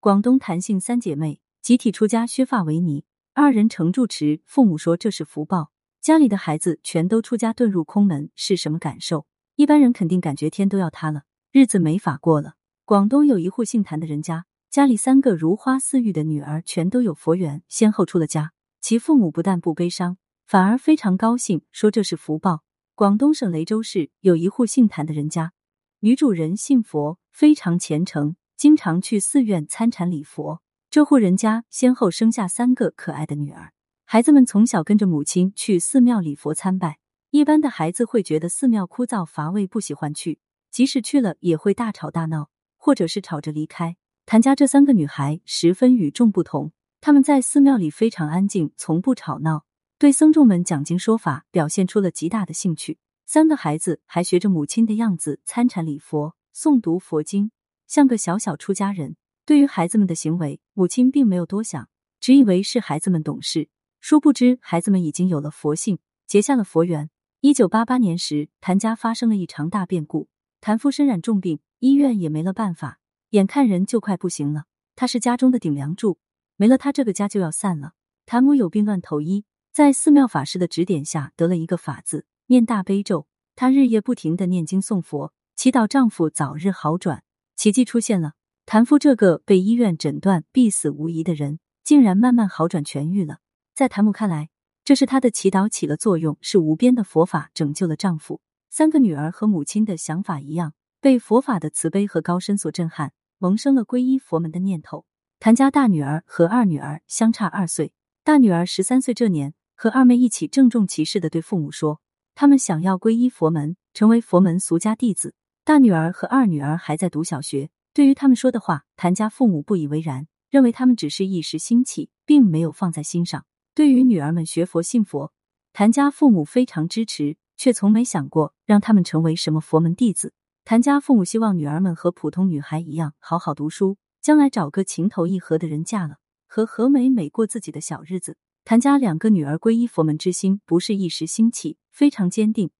广东谭姓三姐妹集体出家削发为尼，二人成住持，父母说这是福报，家里的孩子全都出家遁入空门，是什么感受？一般人肯定感觉天都要塌了，日子没法过了。广东有一户姓谭的人家，家里三个如花似玉的女儿全都有佛缘，先后出了家，其父母不但不悲伤，反而非常高兴，说这是福报。广东省雷州市有一户姓谭的人家，女主人信佛，非常虔诚。经常去寺院参禅礼佛，这户人家先后生下三个可爱的女儿。孩子们从小跟着母亲去寺庙礼佛参拜。一般的孩子会觉得寺庙枯燥乏味，不喜欢去；即使去了，也会大吵大闹，或者是吵着离开。谭家这三个女孩十分与众不同，她们在寺庙里非常安静，从不吵闹，对僧众们讲经说法表现出了极大的兴趣。三个孩子还学着母亲的样子参禅礼佛、诵读佛经。像个小小出家人，对于孩子们的行为，母亲并没有多想，只以为是孩子们懂事。殊不知，孩子们已经有了佛性，结下了佛缘。一九八八年时，谭家发生了一场大变故，谭父身染重病，医院也没了办法，眼看人就快不行了。他是家中的顶梁柱，没了他，这个家就要散了。谭母有病乱投医，在寺庙法师的指点下，得了一个法字，念大悲咒。她日夜不停的念经诵佛，祈祷丈夫早日好转。奇迹出现了，谭夫这个被医院诊断必死无疑的人，竟然慢慢好转痊愈了。在谭母看来，这是她的祈祷起了作用，是无边的佛法拯救了丈夫。三个女儿和母亲的想法一样，被佛法的慈悲和高深所震撼，萌生了皈依佛门的念头。谭家大女儿和二女儿相差二岁，大女儿十三岁这年，和二妹一起郑重其事的对父母说，他们想要皈依佛门，成为佛门俗家弟子。大女儿和二女儿还在读小学，对于他们说的话，谭家父母不以为然，认为他们只是一时兴起，并没有放在心上。对于女儿们学佛信佛，谭家父母非常支持，却从没想过让他们成为什么佛门弟子。谭家父母希望女儿们和普通女孩一样好好读书，将来找个情投意合的人嫁了，和何美美过自己的小日子。谭家两个女儿皈依佛门之心不是一时兴起，非常坚定，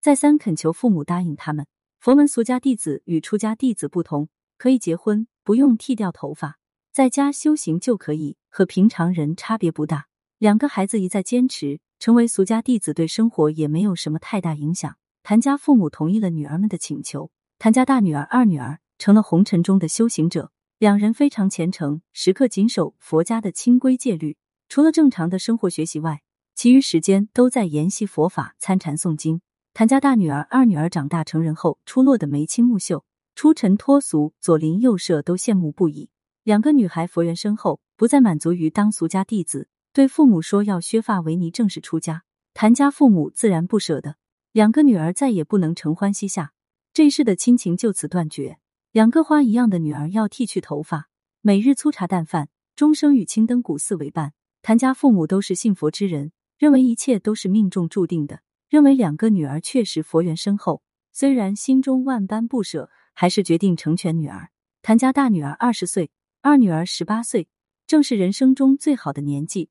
再三恳求父母答应他们。佛门俗家弟子与出家弟子不同，可以结婚，不用剃掉头发，在家修行就可以，和平常人差别不大。两个孩子一再坚持，成为俗家弟子对生活也没有什么太大影响。谭家父母同意了女儿们的请求，谭家大女儿、二女儿成了红尘中的修行者，两人非常虔诚，时刻谨守佛家的清规戒律，除了正常的生活学习外，其余时间都在研习佛法、参禅诵经。谭家大女儿、二女儿长大成人后，出落的眉清目秀、出尘脱俗，左邻右舍都羡慕不已。两个女孩佛缘深厚，不再满足于当俗家弟子，对父母说要削发为尼，正式出家。谭家父母自然不舍得，两个女儿再也不能承欢膝下，这一世的亲情就此断绝。两个花一样的女儿要剃去头发，每日粗茶淡饭，终生与青灯古寺为伴。谭家父母都是信佛之人，认为一切都是命中注定的。认为两个女儿确实佛缘深厚，虽然心中万般不舍，还是决定成全女儿。谭家大女儿二十岁，二女儿十八岁，正是人生中最好的年纪，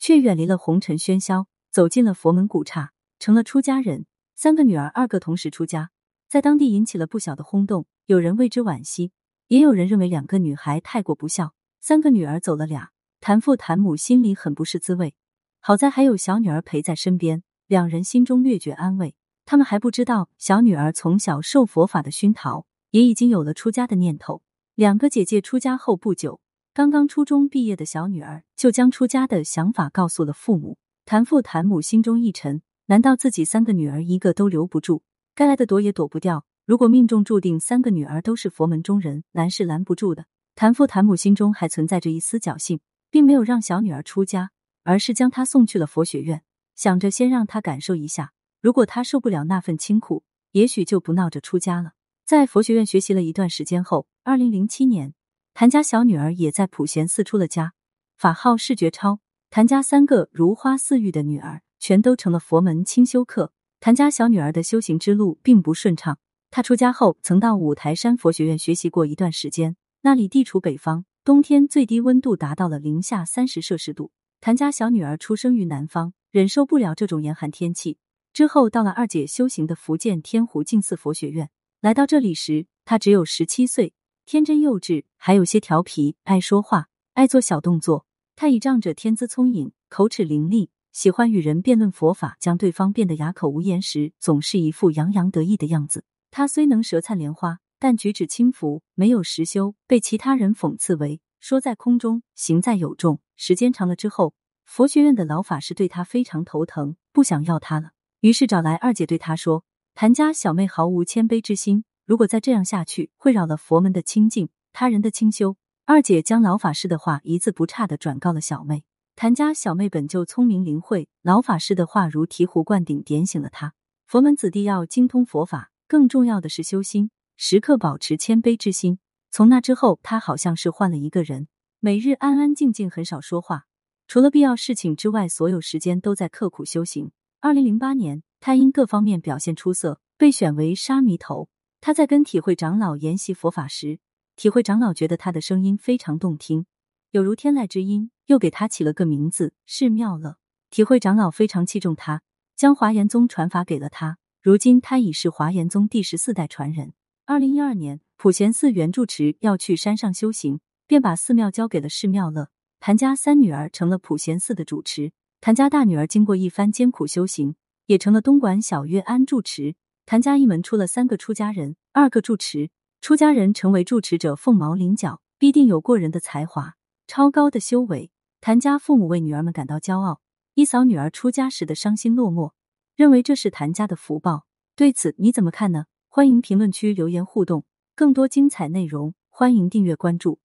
却远离了红尘喧嚣，走进了佛门古刹，成了出家人。三个女儿二个同时出家，在当地引起了不小的轰动。有人为之惋惜，也有人认为两个女孩太过不孝。三个女儿走了俩，谭父谭母心里很不是滋味。好在还有小女儿陪在身边。两人心中略觉安慰，他们还不知道小女儿从小受佛法的熏陶，也已经有了出家的念头。两个姐姐出家后不久，刚刚初中毕业的小女儿就将出家的想法告诉了父母。谭父谭母心中一沉，难道自己三个女儿一个都留不住？该来的躲也躲不掉。如果命中注定三个女儿都是佛门中人，拦是拦不住的。谭父谭母心中还存在着一丝侥幸，并没有让小女儿出家，而是将她送去了佛学院。想着先让他感受一下，如果他受不了那份清苦，也许就不闹着出家了。在佛学院学习了一段时间后，二零零七年，谭家小女儿也在普贤寺出了家，法号释觉超。谭家三个如花似玉的女儿，全都成了佛门清修客。谭家小女儿的修行之路并不顺畅，她出家后曾到五台山佛学院学习过一段时间，那里地处北方，冬天最低温度达到了零下三十摄氏度。谭家小女儿出生于南方。忍受不了这种严寒天气，之后到了二姐修行的福建天湖净寺佛学院。来到这里时，她只有十七岁。天真幼稚，还有些调皮，爱说话，爱做小动作。他倚仗着天资聪颖，口齿伶俐，喜欢与人辩论佛法，将对方辩得哑口无言时，总是一副洋洋得意的样子。他虽能舌灿莲花，但举止轻浮，没有实修，被其他人讽刺为说在空中，行在有重。时间长了之后，佛学院的老法师对他非常头疼，不想要他了，于是找来二姐对他说：“谭家小妹毫无谦卑之心。”如果再这样下去，会扰了佛门的清净，他人的清修。二姐将老法师的话一字不差的转告了小妹。谭家小妹本就聪明灵慧，老法师的话如醍醐灌顶，点醒了她。佛门子弟要精通佛法，更重要的是修心，时刻保持谦卑之心。从那之后，他好像是换了一个人，每日安安静静，很少说话，除了必要事情之外，所有时间都在刻苦修行。二零零八年，他因各方面表现出色，被选为沙弥头。他在跟体会长老研习佛法时，体会长老觉得他的声音非常动听，有如天籁之音，又给他起了个名字是妙乐。体会长老非常器重他，将华严宗传法给了他。如今他已是华严宗第十四代传人。二零一二年，普贤寺原住持要去山上修行，便把寺庙交给了释妙乐。谭家三女儿成了普贤寺的主持，谭家大女儿经过一番艰苦修行，也成了东莞小月庵住持。谭家一门出了三个出家人，二个住持。出家人成为住持者，凤毛麟角，必定有过人的才华，超高的修为。谭家父母为女儿们感到骄傲，一扫女儿出家时的伤心落寞，认为这是谭家的福报。对此你怎么看呢？欢迎评论区留言互动，更多精彩内容，欢迎订阅关注。